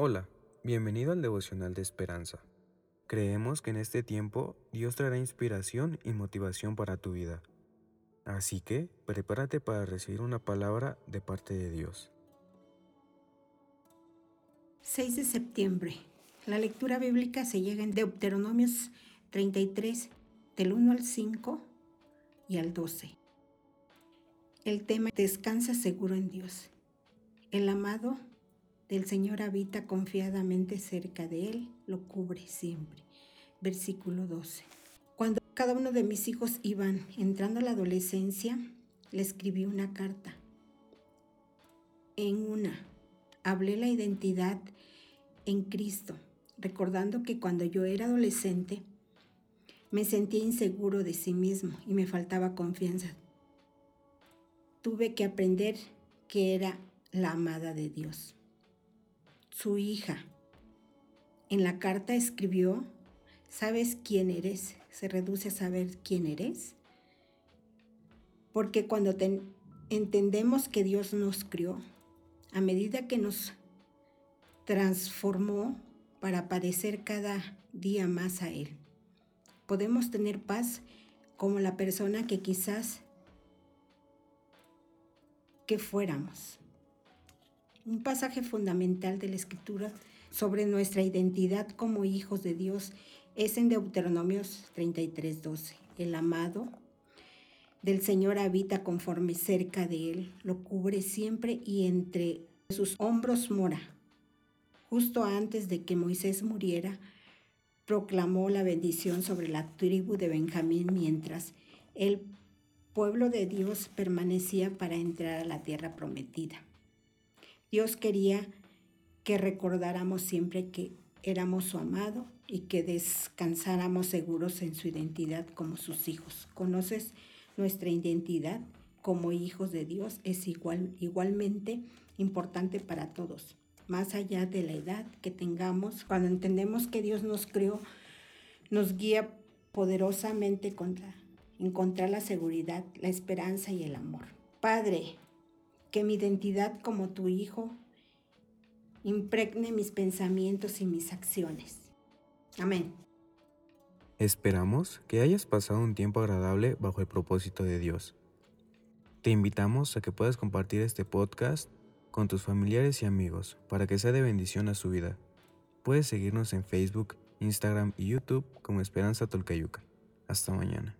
Hola, bienvenido al devocional de esperanza. Creemos que en este tiempo Dios traerá inspiración y motivación para tu vida. Así que prepárate para recibir una palabra de parte de Dios. 6 de septiembre. La lectura bíblica se llega en Deuteronomios 33, del 1 al 5 y al 12. El tema descansa seguro en Dios. El amado del Señor habita confiadamente cerca de Él, lo cubre siempre. Versículo 12. Cuando cada uno de mis hijos iban entrando a la adolescencia, le escribí una carta. En una, hablé la identidad en Cristo, recordando que cuando yo era adolescente, me sentía inseguro de sí mismo y me faltaba confianza. Tuve que aprender que era la amada de Dios su hija. En la carta escribió, ¿sabes quién eres? Se reduce a saber quién eres. Porque cuando entendemos que Dios nos crió, a medida que nos transformó para parecer cada día más a Él, podemos tener paz como la persona que quizás que fuéramos. Un pasaje fundamental de la Escritura sobre nuestra identidad como hijos de Dios es en Deuteronomios 33:12. El amado del Señor habita conforme cerca de él, lo cubre siempre y entre sus hombros mora. Justo antes de que Moisés muriera, proclamó la bendición sobre la tribu de Benjamín mientras el pueblo de Dios permanecía para entrar a la tierra prometida. Dios quería que recordáramos siempre que éramos su amado y que descansáramos seguros en su identidad como sus hijos. ¿Conoces nuestra identidad como hijos de Dios? Es igual, igualmente importante para todos. Más allá de la edad que tengamos, cuando entendemos que Dios nos creó, nos guía poderosamente contra encontrar la seguridad, la esperanza y el amor. Padre, que mi identidad como tu hijo impregne mis pensamientos y mis acciones. Amén. Esperamos que hayas pasado un tiempo agradable bajo el propósito de Dios. Te invitamos a que puedas compartir este podcast con tus familiares y amigos para que sea de bendición a su vida. Puedes seguirnos en Facebook, Instagram y YouTube como Esperanza Tolcayuca. Hasta mañana.